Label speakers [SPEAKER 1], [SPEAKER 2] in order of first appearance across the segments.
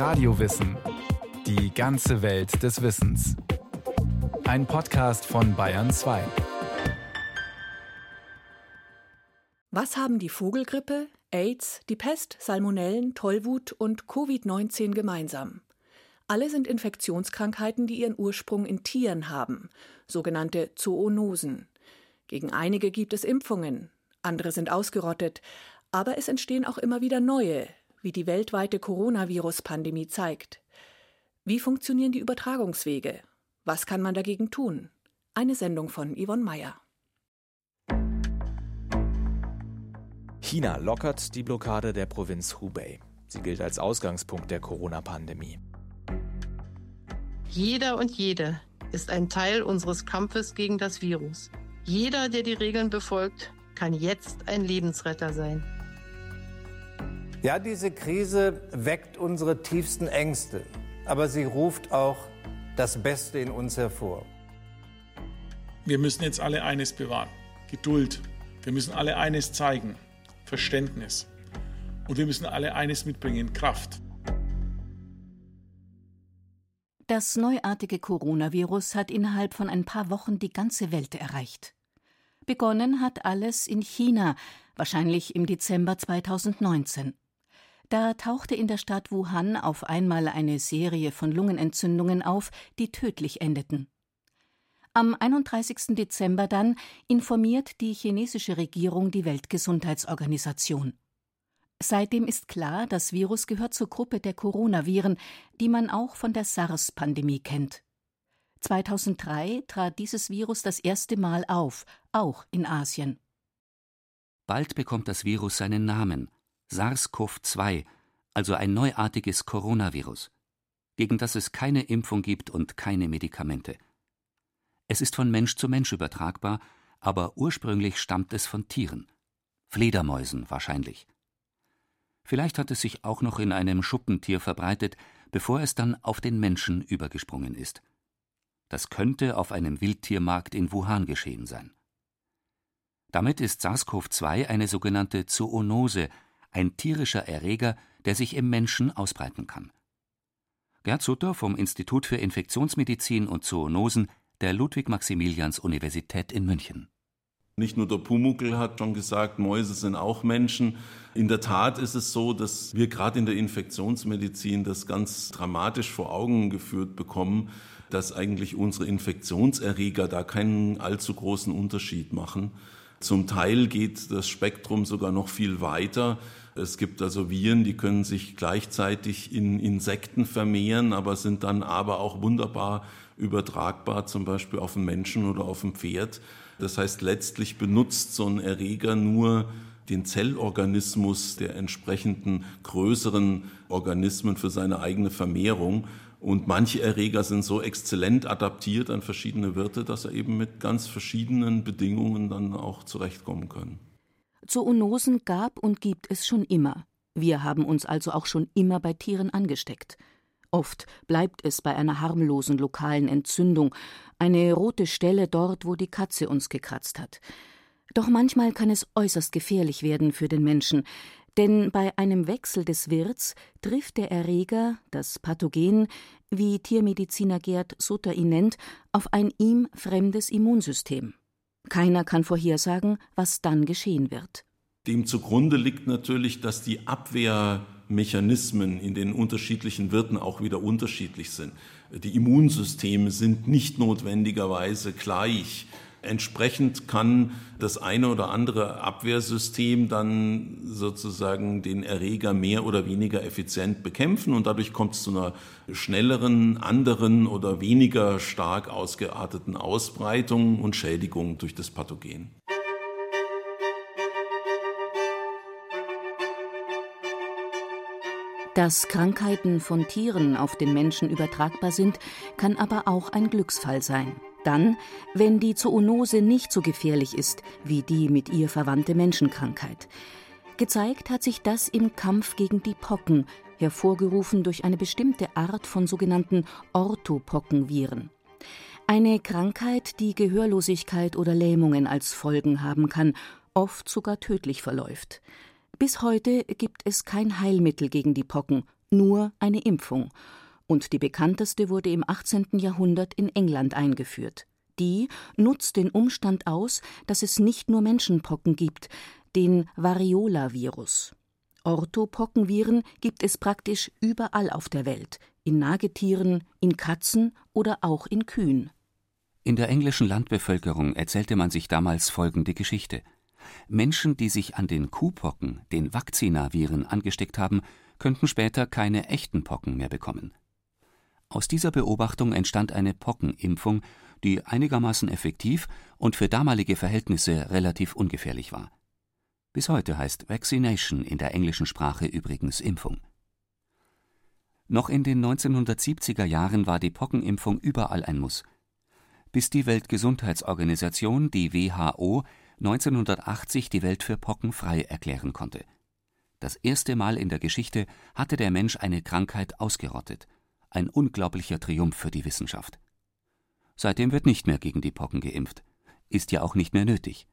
[SPEAKER 1] Radiowissen. Die ganze Welt des Wissens. Ein Podcast von Bayern 2.
[SPEAKER 2] Was haben die Vogelgrippe, AIDS, die Pest, Salmonellen, Tollwut und Covid-19 gemeinsam? Alle sind Infektionskrankheiten, die ihren Ursprung in Tieren haben, sogenannte Zoonosen. Gegen einige gibt es Impfungen, andere sind ausgerottet, aber es entstehen auch immer wieder neue, wie die weltweite Coronavirus-Pandemie zeigt. Wie funktionieren die Übertragungswege? Was kann man dagegen tun? Eine Sendung von Yvonne Mayer.
[SPEAKER 3] China lockert die Blockade der Provinz Hubei. Sie gilt als Ausgangspunkt der Corona-Pandemie.
[SPEAKER 4] Jeder und jede ist ein Teil unseres Kampfes gegen das Virus. Jeder, der die Regeln befolgt, kann jetzt ein Lebensretter sein.
[SPEAKER 5] Ja, diese Krise weckt unsere tiefsten Ängste, aber sie ruft auch das Beste in uns hervor.
[SPEAKER 6] Wir müssen jetzt alle eines bewahren, Geduld. Wir müssen alle eines zeigen, Verständnis. Und wir müssen alle eines mitbringen, Kraft.
[SPEAKER 7] Das neuartige Coronavirus hat innerhalb von ein paar Wochen die ganze Welt erreicht. Begonnen hat alles in China, wahrscheinlich im Dezember 2019. Da tauchte in der Stadt Wuhan auf einmal eine Serie von Lungenentzündungen auf, die tödlich endeten. Am 31. Dezember dann informiert die chinesische Regierung die Weltgesundheitsorganisation. Seitdem ist klar, das Virus gehört zur Gruppe der Coronaviren, die man auch von der SARS-Pandemie kennt. 2003 trat dieses Virus das erste Mal auf, auch in Asien.
[SPEAKER 8] Bald bekommt das Virus seinen Namen SARS-CoV-2, also ein neuartiges Coronavirus, gegen das es keine Impfung gibt und keine Medikamente. Es ist von Mensch zu Mensch übertragbar, aber ursprünglich stammt es von Tieren, Fledermäusen wahrscheinlich. Vielleicht hat es sich auch noch in einem Schuppentier verbreitet, bevor es dann auf den Menschen übergesprungen ist. Das könnte auf einem Wildtiermarkt in Wuhan geschehen sein. Damit ist SARS-CoV-2 eine sogenannte Zoonose, ein tierischer Erreger, der sich im Menschen ausbreiten kann. Gerd Sutter vom Institut für Infektionsmedizin und Zoonosen der Ludwig-Maximilians-Universität in München.
[SPEAKER 9] Nicht nur der Pumuckel hat schon gesagt, Mäuse sind auch Menschen. In der Tat ist es so, dass wir gerade in der Infektionsmedizin das ganz dramatisch vor Augen geführt bekommen, dass eigentlich unsere Infektionserreger da keinen allzu großen Unterschied machen. Zum Teil geht das Spektrum sogar noch viel weiter. Es gibt also Viren, die können sich gleichzeitig in Insekten vermehren, aber sind dann aber auch wunderbar übertragbar, zum Beispiel auf einen Menschen oder auf ein Pferd. Das heißt, letztlich benutzt so ein Erreger nur den Zellorganismus der entsprechenden größeren Organismen für seine eigene Vermehrung. Und manche Erreger sind so exzellent adaptiert an verschiedene Wirte, dass er eben mit ganz verschiedenen Bedingungen dann auch zurechtkommen können.
[SPEAKER 7] Zoonosen gab und gibt es schon immer. Wir haben uns also auch schon immer bei Tieren angesteckt. Oft bleibt es bei einer harmlosen lokalen Entzündung, eine rote Stelle dort, wo die Katze uns gekratzt hat. Doch manchmal kann es äußerst gefährlich werden für den Menschen, denn bei einem Wechsel des Wirts trifft der Erreger, das Pathogen, wie Tiermediziner Gerd Sutter ihn nennt, auf ein ihm fremdes Immunsystem. Keiner kann vorhersagen, was dann geschehen wird.
[SPEAKER 9] Dem zugrunde liegt natürlich, dass die Abwehrmechanismen in den unterschiedlichen Wirten auch wieder unterschiedlich sind. Die Immunsysteme sind nicht notwendigerweise gleich. Entsprechend kann das eine oder andere Abwehrsystem dann sozusagen den Erreger mehr oder weniger effizient bekämpfen und dadurch kommt es zu einer schnelleren, anderen oder weniger stark ausgearteten Ausbreitung und Schädigung durch das Pathogen.
[SPEAKER 7] Dass Krankheiten von Tieren auf den Menschen übertragbar sind, kann aber auch ein Glücksfall sein. Dann, wenn die Zoonose nicht so gefährlich ist wie die mit ihr verwandte Menschenkrankheit. Gezeigt hat sich das im Kampf gegen die Pocken, hervorgerufen durch eine bestimmte Art von sogenannten Orthopockenviren. Eine Krankheit, die Gehörlosigkeit oder Lähmungen als Folgen haben kann, oft sogar tödlich verläuft. Bis heute gibt es kein Heilmittel gegen die Pocken, nur eine Impfung, und die bekannteste wurde im 18. Jahrhundert in England eingeführt. Die nutzt den Umstand aus, dass es nicht nur Menschenpocken gibt, den Variola-Virus. Orthopockenviren gibt es praktisch überall auf der Welt, in Nagetieren, in Katzen oder auch in Kühen.
[SPEAKER 8] In der englischen Landbevölkerung erzählte man sich damals folgende Geschichte. Menschen, die sich an den Kuhpocken, den Vakzinaviren, angesteckt haben, könnten später keine echten Pocken mehr bekommen. Aus dieser Beobachtung entstand eine Pockenimpfung, die einigermaßen effektiv und für damalige Verhältnisse relativ ungefährlich war. Bis heute heißt Vaccination in der englischen Sprache übrigens Impfung. Noch in den 1970er Jahren war die Pockenimpfung überall ein Muss. Bis die Weltgesundheitsorganisation, die WHO, 1980 die Welt für pockenfrei erklären konnte. Das erste Mal in der Geschichte hatte der Mensch eine Krankheit ausgerottet. Ein unglaublicher Triumph für die Wissenschaft. Seitdem wird nicht mehr gegen die Pocken geimpft. Ist ja auch nicht mehr nötig.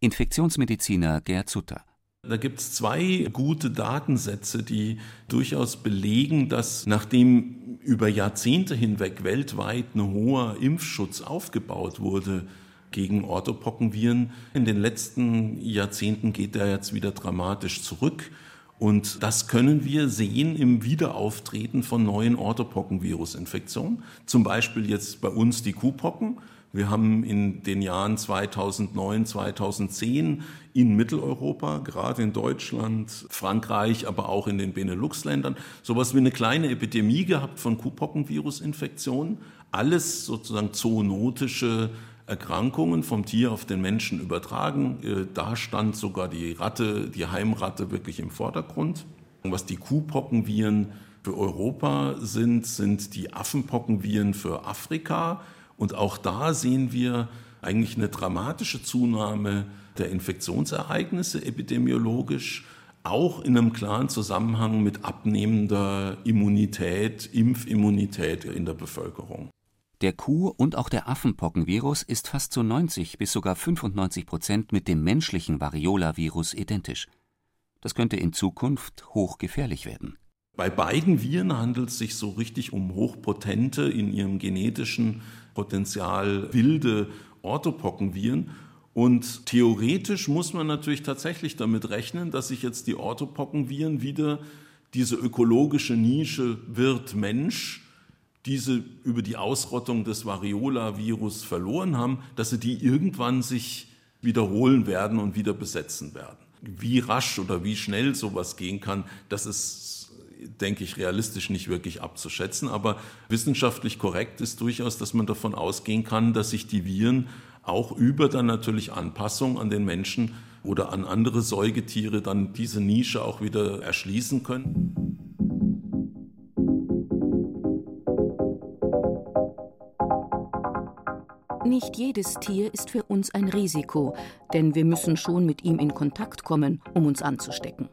[SPEAKER 8] Infektionsmediziner Gerd Sutter.
[SPEAKER 9] Da gibt es zwei gute Datensätze, die durchaus belegen, dass nachdem über Jahrzehnte hinweg weltweit ein hoher Impfschutz aufgebaut wurde, gegen Orthopockenviren. In den letzten Jahrzehnten geht er jetzt wieder dramatisch zurück. Und das können wir sehen im Wiederauftreten von neuen Orthopockenvirusinfektionen. Zum Beispiel jetzt bei uns die Kuhpocken. Wir haben in den Jahren 2009, 2010 in Mitteleuropa, gerade in Deutschland, Frankreich, aber auch in den Benelux-Ländern, sowas wie eine kleine Epidemie gehabt von Kuhpockenvirusinfektionen. Alles sozusagen zoonotische Erkrankungen vom Tier auf den Menschen übertragen. Äh, da stand sogar die Ratte, die Heimratte wirklich im Vordergrund. Was die Kuhpockenviren für Europa sind, sind die Affenpockenviren für Afrika. Und auch da sehen wir eigentlich eine dramatische Zunahme der Infektionsereignisse epidemiologisch, auch in einem klaren Zusammenhang mit abnehmender Immunität, Impfimmunität in der Bevölkerung.
[SPEAKER 8] Der Kuh- und auch der Affenpockenvirus ist fast zu 90 bis sogar 95 Prozent mit dem menschlichen Variola-Virus identisch. Das könnte in Zukunft hochgefährlich werden.
[SPEAKER 9] Bei beiden Viren handelt es sich so richtig um hochpotente, in ihrem genetischen Potenzial wilde Orthopockenviren. Und theoretisch muss man natürlich tatsächlich damit rechnen, dass sich jetzt die Orthopockenviren wieder diese ökologische Nische wird Mensch diese über die Ausrottung des Variola-Virus verloren haben, dass sie die irgendwann sich wiederholen werden und wieder besetzen werden. Wie rasch oder wie schnell sowas gehen kann, das ist, denke ich, realistisch nicht wirklich abzuschätzen. Aber wissenschaftlich korrekt ist durchaus, dass man davon ausgehen kann, dass sich die Viren auch über dann natürlich Anpassung an den Menschen oder an andere Säugetiere dann diese Nische auch wieder erschließen können.
[SPEAKER 7] Nicht jedes Tier ist für uns ein Risiko, denn wir müssen schon mit ihm in Kontakt kommen, um uns anzustecken.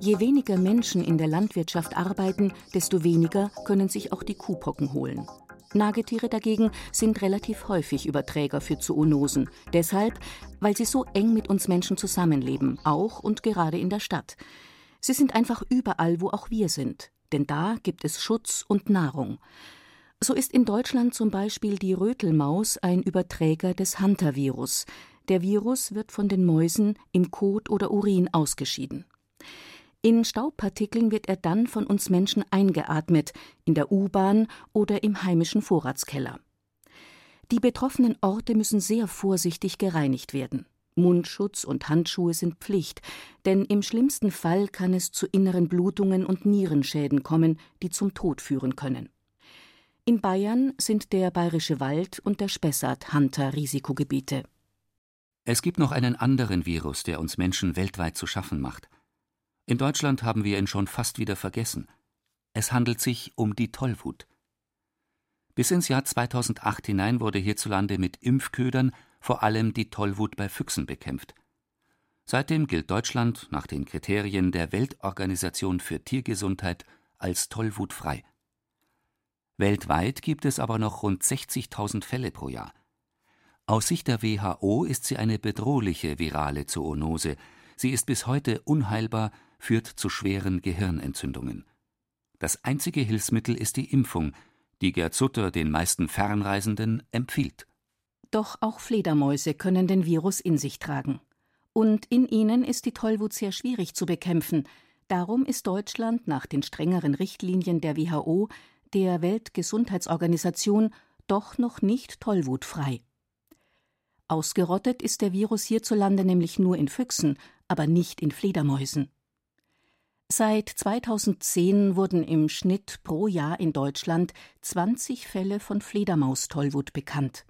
[SPEAKER 7] Je weniger Menschen in der Landwirtschaft arbeiten, desto weniger können sich auch die Kuhpocken holen. Nagetiere dagegen sind relativ häufig Überträger für Zoonosen, deshalb, weil sie so eng mit uns Menschen zusammenleben, auch und gerade in der Stadt. Sie sind einfach überall, wo auch wir sind, denn da gibt es Schutz und Nahrung. So ist in Deutschland zum Beispiel die Rötelmaus ein Überträger des Hunter-Virus. Der Virus wird von den Mäusen im Kot oder Urin ausgeschieden. In Staubpartikeln wird er dann von uns Menschen eingeatmet, in der U-Bahn oder im heimischen Vorratskeller. Die betroffenen Orte müssen sehr vorsichtig gereinigt werden. Mundschutz und Handschuhe sind Pflicht, denn im schlimmsten Fall kann es zu inneren Blutungen und Nierenschäden kommen, die zum Tod führen können. In Bayern sind der Bayerische Wald und der Spessart Hunter-Risikogebiete.
[SPEAKER 8] Es gibt noch einen anderen Virus, der uns Menschen weltweit zu schaffen macht. In Deutschland haben wir ihn schon fast wieder vergessen. Es handelt sich um die Tollwut. Bis ins Jahr 2008 hinein wurde hierzulande mit Impfködern vor allem die Tollwut bei Füchsen bekämpft. Seitdem gilt Deutschland nach den Kriterien der Weltorganisation für Tiergesundheit als tollwutfrei. Weltweit gibt es aber noch rund 60.000 Fälle pro Jahr. Aus Sicht der WHO ist sie eine bedrohliche virale Zoonose. Sie ist bis heute unheilbar, führt zu schweren Gehirnentzündungen. Das einzige Hilfsmittel ist die Impfung, die Gerd Sutter den meisten Fernreisenden empfiehlt.
[SPEAKER 7] Doch auch Fledermäuse können den Virus in sich tragen. Und in ihnen ist die Tollwut sehr schwierig zu bekämpfen. Darum ist Deutschland nach den strengeren Richtlinien der WHO, der Weltgesundheitsorganisation, doch noch nicht tollwutfrei. Ausgerottet ist der Virus hierzulande nämlich nur in Füchsen, aber nicht in Fledermäusen. Seit 2010 wurden im Schnitt pro Jahr in Deutschland 20 Fälle von Fledermaustollwut bekannt.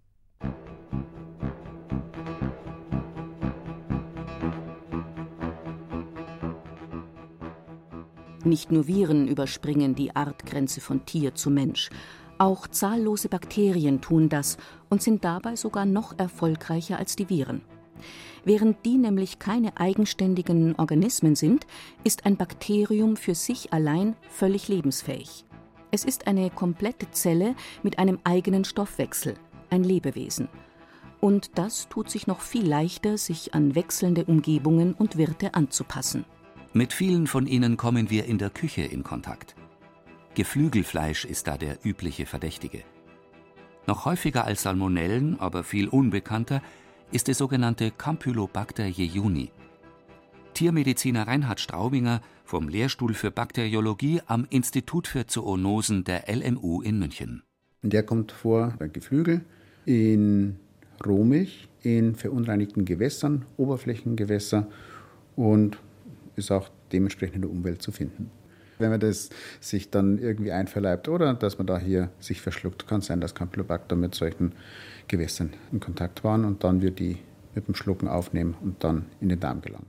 [SPEAKER 7] Nicht nur Viren überspringen die Artgrenze von Tier zu Mensch, auch zahllose Bakterien tun das und sind dabei sogar noch erfolgreicher als die Viren. Während die nämlich keine eigenständigen Organismen sind, ist ein Bakterium für sich allein völlig lebensfähig. Es ist eine komplette Zelle mit einem eigenen Stoffwechsel, ein Lebewesen. Und das tut sich noch viel leichter, sich an wechselnde Umgebungen und Wirte anzupassen.
[SPEAKER 8] Mit vielen von ihnen kommen wir in der Küche in Kontakt. Geflügelfleisch ist da der übliche Verdächtige. Noch häufiger als Salmonellen, aber viel unbekannter, ist der sogenannte Campylobacter jejuni. Tiermediziner Reinhard Straubinger vom Lehrstuhl für Bakteriologie am Institut für Zoonosen der LMU in München.
[SPEAKER 10] Der kommt vor bei Geflügel, in Rohmilch, in verunreinigten Gewässern, Oberflächengewässer und ist auch dementsprechend in der Umwelt zu finden. Wenn man das sich dann irgendwie einverleibt oder dass man da hier sich verschluckt, kann sein, dass Campylobacter mit solchen Gewässern in Kontakt waren und dann wird die mit dem Schlucken aufnehmen und dann in den Darm gelangen.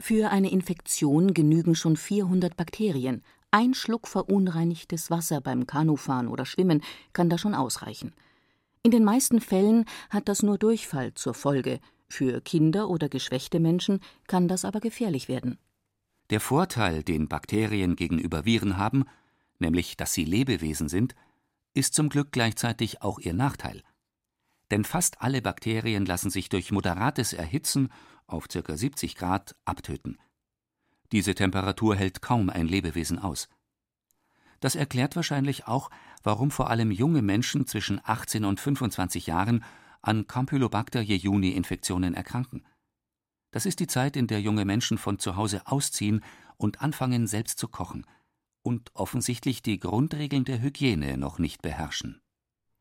[SPEAKER 7] Für eine Infektion genügen schon 400 Bakterien. Ein Schluck verunreinigtes Wasser beim Kanufahren oder Schwimmen kann da schon ausreichen. In den meisten Fällen hat das nur Durchfall zur Folge. Für Kinder oder geschwächte Menschen kann das aber gefährlich werden.
[SPEAKER 8] Der Vorteil, den Bakterien gegenüber Viren haben, nämlich dass sie Lebewesen sind, ist zum Glück gleichzeitig auch ihr Nachteil. Denn fast alle Bakterien lassen sich durch moderates Erhitzen auf ca. 70 Grad abtöten. Diese Temperatur hält kaum ein Lebewesen aus. Das erklärt wahrscheinlich auch, warum vor allem junge Menschen zwischen 18 und 25 Jahren an Campylobacter jejuni Infektionen erkranken. Das ist die Zeit, in der junge Menschen von zu Hause ausziehen und anfangen, selbst zu kochen und offensichtlich die Grundregeln der Hygiene noch nicht beherrschen.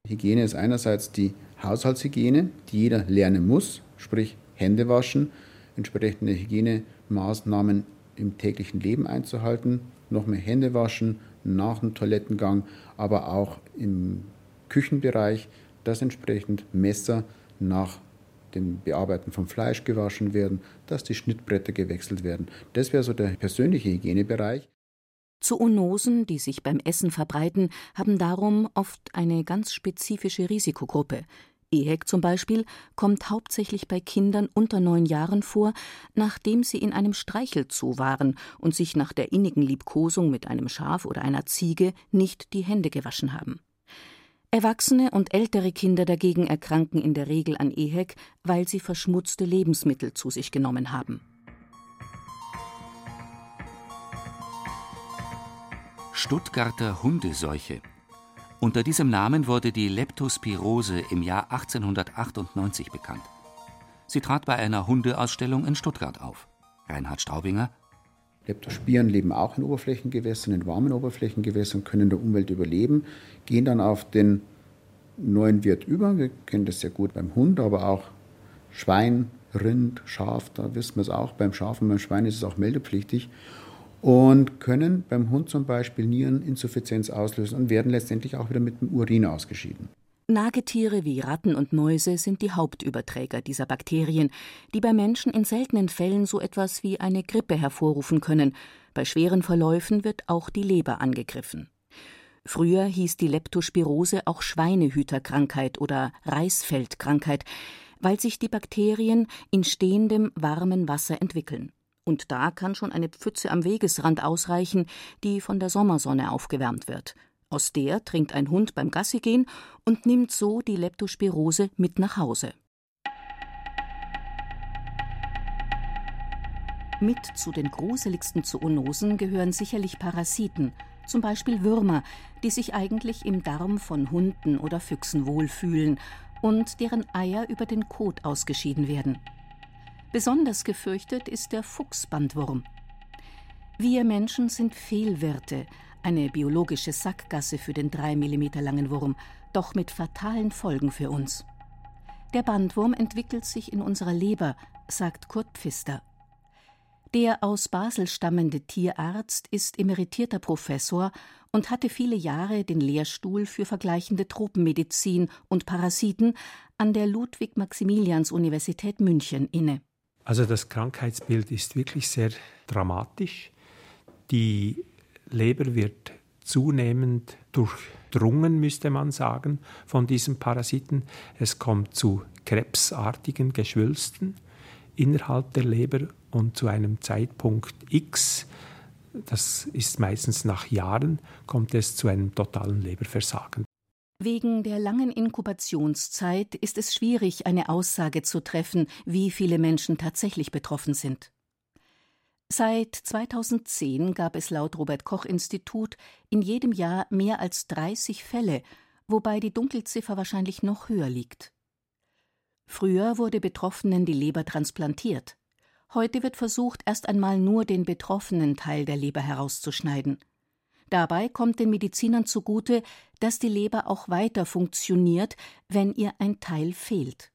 [SPEAKER 10] Hygiene ist einerseits die Haushaltshygiene, die jeder lernen muss, sprich Hände waschen, entsprechende Hygienemaßnahmen im täglichen Leben einzuhalten, noch mehr Hände waschen nach dem Toilettengang, aber auch im Küchenbereich, dass entsprechend Messer nach dem Bearbeiten von Fleisch gewaschen werden, dass die Schnittbretter gewechselt werden. Das wäre so der persönliche Hygienebereich.
[SPEAKER 7] Zoonosen, die sich beim Essen verbreiten, haben darum oft eine ganz spezifische Risikogruppe. EHEC zum Beispiel kommt hauptsächlich bei Kindern unter neun Jahren vor, nachdem sie in einem Streichelzoo waren und sich nach der innigen Liebkosung mit einem Schaf oder einer Ziege nicht die Hände gewaschen haben. Erwachsene und ältere Kinder dagegen erkranken in der Regel an EHEC, weil sie verschmutzte Lebensmittel zu sich genommen haben.
[SPEAKER 8] Stuttgarter Hundeseuche. Unter diesem Namen wurde die Leptospirose im Jahr 1898 bekannt. Sie trat bei einer Hundeausstellung in Stuttgart auf. Reinhard Straubinger
[SPEAKER 10] Leptospiren leben auch in Oberflächengewässern, in warmen Oberflächengewässern, können in der Umwelt überleben, gehen dann auf den neuen Wirt über. Wir kennen das sehr gut beim Hund, aber auch Schwein, Rind, Schaf, da wissen wir es auch. Beim Schaf und beim Schwein ist es auch meldepflichtig. Und können beim Hund zum Beispiel Niereninsuffizienz auslösen und werden letztendlich auch wieder mit dem Urin ausgeschieden.
[SPEAKER 7] Nagetiere wie Ratten und Mäuse sind die Hauptüberträger dieser Bakterien, die bei Menschen in seltenen Fällen so etwas wie eine Grippe hervorrufen können. Bei schweren Verläufen wird auch die Leber angegriffen. Früher hieß die Leptospirose auch Schweinehüterkrankheit oder Reisfeldkrankheit, weil sich die Bakterien in stehendem warmen Wasser entwickeln. Und da kann schon eine Pfütze am Wegesrand ausreichen, die von der Sommersonne aufgewärmt wird. Aus der trinkt ein Hund beim Gassigehen und nimmt so die Leptospirose mit nach Hause. Mit zu den gruseligsten Zoonosen gehören sicherlich Parasiten, Zum Beispiel Würmer, die sich eigentlich im Darm von Hunden oder Füchsen wohlfühlen und deren Eier über den Kot ausgeschieden werden. Besonders gefürchtet ist der Fuchsbandwurm. Wir Menschen sind Fehlwirte, eine biologische Sackgasse für den drei Millimeter langen Wurm, doch mit fatalen Folgen für uns. Der Bandwurm entwickelt sich in unserer Leber, sagt Kurt Pfister. Der aus Basel stammende Tierarzt ist emeritierter Professor und hatte viele Jahre den Lehrstuhl für vergleichende Tropenmedizin und Parasiten an der Ludwig-Maximilians-Universität München inne.
[SPEAKER 11] Also das Krankheitsbild ist wirklich sehr dramatisch. Die Leber wird zunehmend durchdrungen, müsste man sagen, von diesem Parasiten. Es kommt zu krebsartigen Geschwülsten innerhalb der Leber und zu einem Zeitpunkt X, das ist meistens nach Jahren, kommt es zu einem totalen Leberversagen.
[SPEAKER 7] Wegen der langen Inkubationszeit ist es schwierig, eine Aussage zu treffen, wie viele Menschen tatsächlich betroffen sind. Seit 2010 gab es laut Robert Koch Institut in jedem Jahr mehr als 30 Fälle, wobei die Dunkelziffer wahrscheinlich noch höher liegt. Früher wurde Betroffenen die Leber transplantiert. Heute wird versucht, erst einmal nur den betroffenen Teil der Leber herauszuschneiden. Dabei kommt den Medizinern zugute, dass die Leber auch weiter funktioniert, wenn ihr ein Teil fehlt.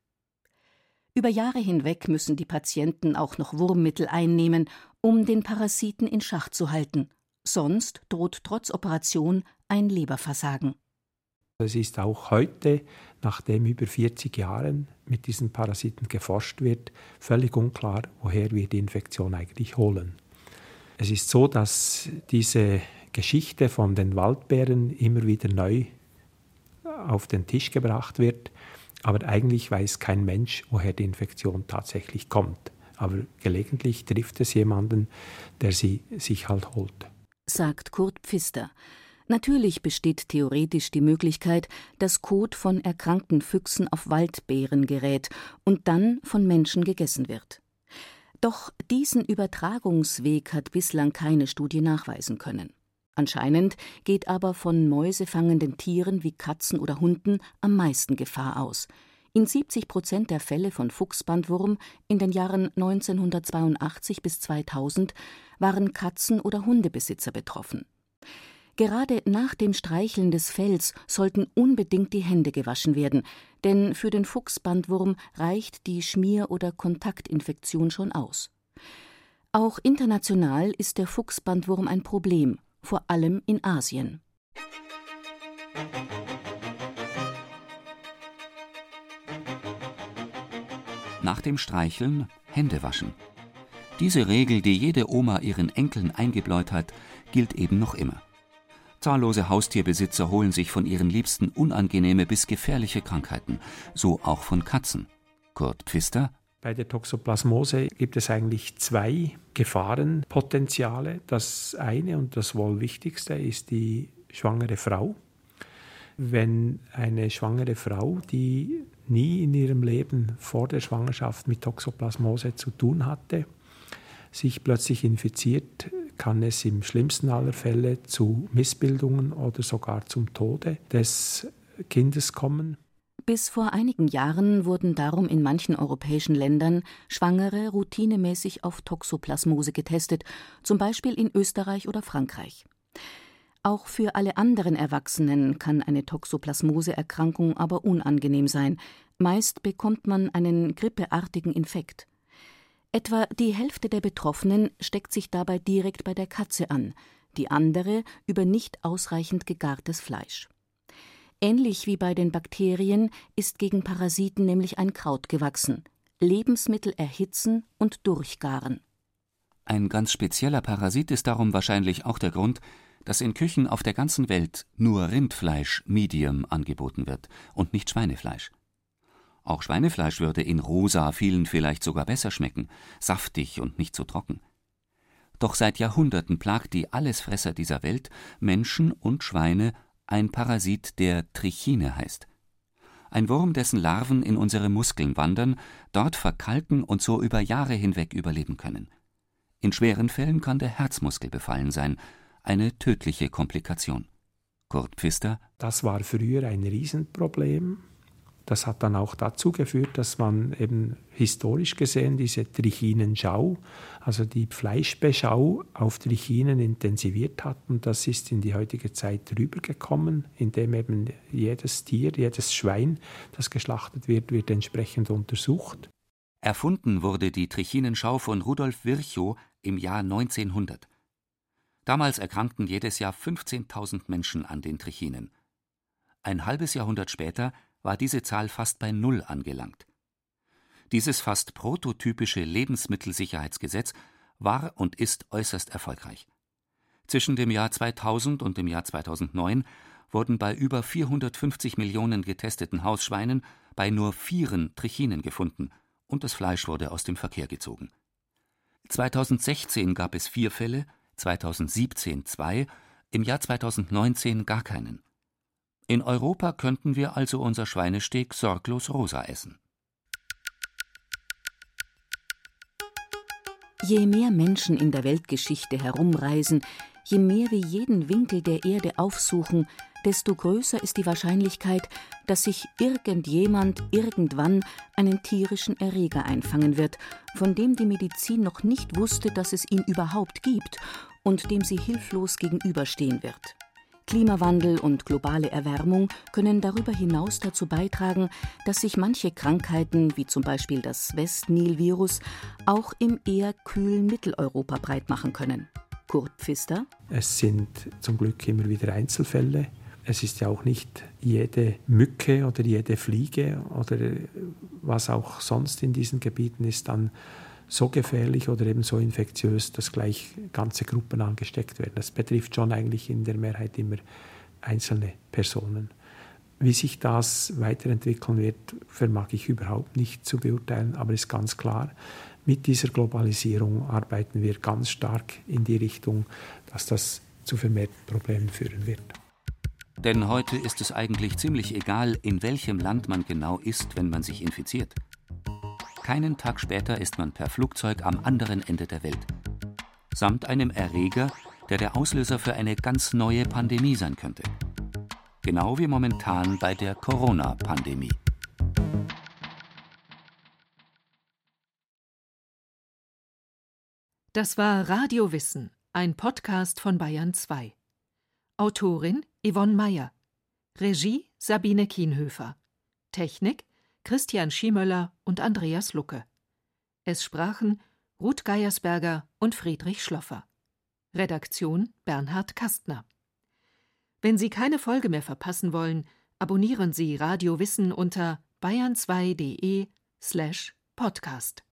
[SPEAKER 7] Über Jahre hinweg müssen die Patienten auch noch Wurmmittel einnehmen, um den Parasiten in Schach zu halten. Sonst droht trotz Operation ein Leberversagen.
[SPEAKER 11] Es ist auch heute, nachdem über 40 Jahren mit diesen Parasiten geforscht wird, völlig unklar, woher wir die Infektion eigentlich holen. Es ist so, dass diese Geschichte von den Waldbären immer wieder neu auf den Tisch gebracht wird aber eigentlich weiß kein Mensch, woher die Infektion tatsächlich kommt. Aber gelegentlich trifft es jemanden, der sie sich halt holt.
[SPEAKER 7] Sagt Kurt Pfister. Natürlich besteht theoretisch die Möglichkeit, dass Kot von erkrankten Füchsen auf Waldbären gerät und dann von Menschen gegessen wird. Doch diesen Übertragungsweg hat bislang keine Studie nachweisen können. Anscheinend geht aber von mäusefangenden Tieren wie Katzen oder Hunden am meisten Gefahr aus. In 70 Prozent der Fälle von Fuchsbandwurm in den Jahren 1982 bis 2000 waren Katzen- oder Hundebesitzer betroffen. Gerade nach dem Streicheln des Fells sollten unbedingt die Hände gewaschen werden, denn für den Fuchsbandwurm reicht die Schmier- oder Kontaktinfektion schon aus. Auch international ist der Fuchsbandwurm ein Problem vor allem in Asien.
[SPEAKER 8] Nach dem Streicheln Hände waschen. Diese Regel, die jede Oma ihren Enkeln eingebläut hat, gilt eben noch immer. Zahllose Haustierbesitzer holen sich von ihren Liebsten unangenehme bis gefährliche Krankheiten, so auch von Katzen. Kurt Pfister
[SPEAKER 11] bei der Toxoplasmose gibt es eigentlich zwei Gefahrenpotenziale. Das eine und das wohl wichtigste ist die schwangere Frau. Wenn eine schwangere Frau, die nie in ihrem Leben vor der Schwangerschaft mit Toxoplasmose zu tun hatte, sich plötzlich infiziert, kann es im schlimmsten aller Fälle zu Missbildungen oder sogar zum Tode des Kindes kommen.
[SPEAKER 7] Bis vor einigen Jahren wurden darum in manchen europäischen Ländern Schwangere routinemäßig auf Toxoplasmose getestet, zum Beispiel in Österreich oder Frankreich. Auch für alle anderen Erwachsenen kann eine Toxoplasmose-Erkrankung aber unangenehm sein. Meist bekommt man einen grippeartigen Infekt. Etwa die Hälfte der Betroffenen steckt sich dabei direkt bei der Katze an, die andere über nicht ausreichend gegartes Fleisch. Ähnlich wie bei den Bakterien ist gegen Parasiten nämlich ein Kraut gewachsen. Lebensmittel erhitzen und durchgaren.
[SPEAKER 8] Ein ganz spezieller Parasit ist darum wahrscheinlich auch der Grund, dass in Küchen auf der ganzen Welt nur Rindfleisch Medium angeboten wird und nicht Schweinefleisch. Auch Schweinefleisch würde in rosa vielen vielleicht sogar besser schmecken, saftig und nicht so trocken. Doch seit Jahrhunderten plagt die Allesfresser dieser Welt Menschen und Schweine ein Parasit, der Trichine heißt. Ein Wurm, dessen Larven in unsere Muskeln wandern, dort verkalken und so über Jahre hinweg überleben können. In schweren Fällen kann der Herzmuskel befallen sein, eine tödliche Komplikation. Kurt Pfister.
[SPEAKER 11] Das war früher ein Riesenproblem. Das hat dann auch dazu geführt, dass man eben historisch gesehen diese Trichinenschau, also die Fleischbeschau auf Trichinen intensiviert hat. Und das ist in die heutige Zeit rübergekommen, indem eben jedes Tier, jedes Schwein, das geschlachtet wird, wird entsprechend untersucht.
[SPEAKER 8] Erfunden wurde die Trichinenschau von Rudolf Virchow im Jahr 1900. Damals erkrankten jedes Jahr 15.000 Menschen an den Trichinen. Ein halbes Jahrhundert später war diese Zahl fast bei Null angelangt. Dieses fast prototypische Lebensmittelsicherheitsgesetz war und ist äußerst erfolgreich. Zwischen dem Jahr 2000 und dem Jahr 2009 wurden bei über 450 Millionen getesteten Hausschweinen bei nur vieren Trichinen gefunden und das Fleisch wurde aus dem Verkehr gezogen. 2016 gab es vier Fälle, 2017 zwei, im Jahr 2019 gar keinen. In Europa könnten wir also unser Schweinesteak sorglos rosa essen.
[SPEAKER 7] Je mehr Menschen in der Weltgeschichte herumreisen, je mehr wir jeden Winkel der Erde aufsuchen, desto größer ist die Wahrscheinlichkeit, dass sich irgendjemand irgendwann einen tierischen Erreger einfangen wird, von dem die Medizin noch nicht wusste, dass es ihn überhaupt gibt und dem sie hilflos gegenüberstehen wird. Klimawandel und globale Erwärmung können darüber hinaus dazu beitragen, dass sich manche Krankheiten, wie zum Beispiel das Westnil-Virus, auch im eher kühlen Mitteleuropa breit machen können. Kurt Pfister.
[SPEAKER 11] Es sind zum Glück immer wieder Einzelfälle. Es ist ja auch nicht jede Mücke oder jede Fliege oder was auch sonst in diesen Gebieten ist, dann so gefährlich oder eben so infektiös, dass gleich ganze Gruppen angesteckt werden. Das betrifft schon eigentlich in der Mehrheit immer einzelne Personen. Wie sich das weiterentwickeln wird, vermag ich überhaupt nicht zu beurteilen, aber ist ganz klar, mit dieser Globalisierung arbeiten wir ganz stark in die Richtung, dass das zu vermehrten Problemen führen wird.
[SPEAKER 8] Denn heute ist es eigentlich ziemlich egal, in welchem Land man genau ist, wenn man sich infiziert. Keinen Tag später ist man per Flugzeug am anderen Ende der Welt. Samt einem Erreger, der der Auslöser für eine ganz neue Pandemie sein könnte. Genau wie momentan bei der Corona-Pandemie.
[SPEAKER 2] Das war Radio Wissen, ein Podcast von Bayern 2. Autorin Yvonne Meyer. Regie Sabine Kienhöfer. Technik Christian Schiemöller und Andreas Lucke. Es sprachen Ruth Geiersberger und Friedrich Schloffer. Redaktion Bernhard Kastner. Wenn Sie keine Folge mehr verpassen wollen, abonnieren Sie Radio Wissen unter bayern2.de slash podcast.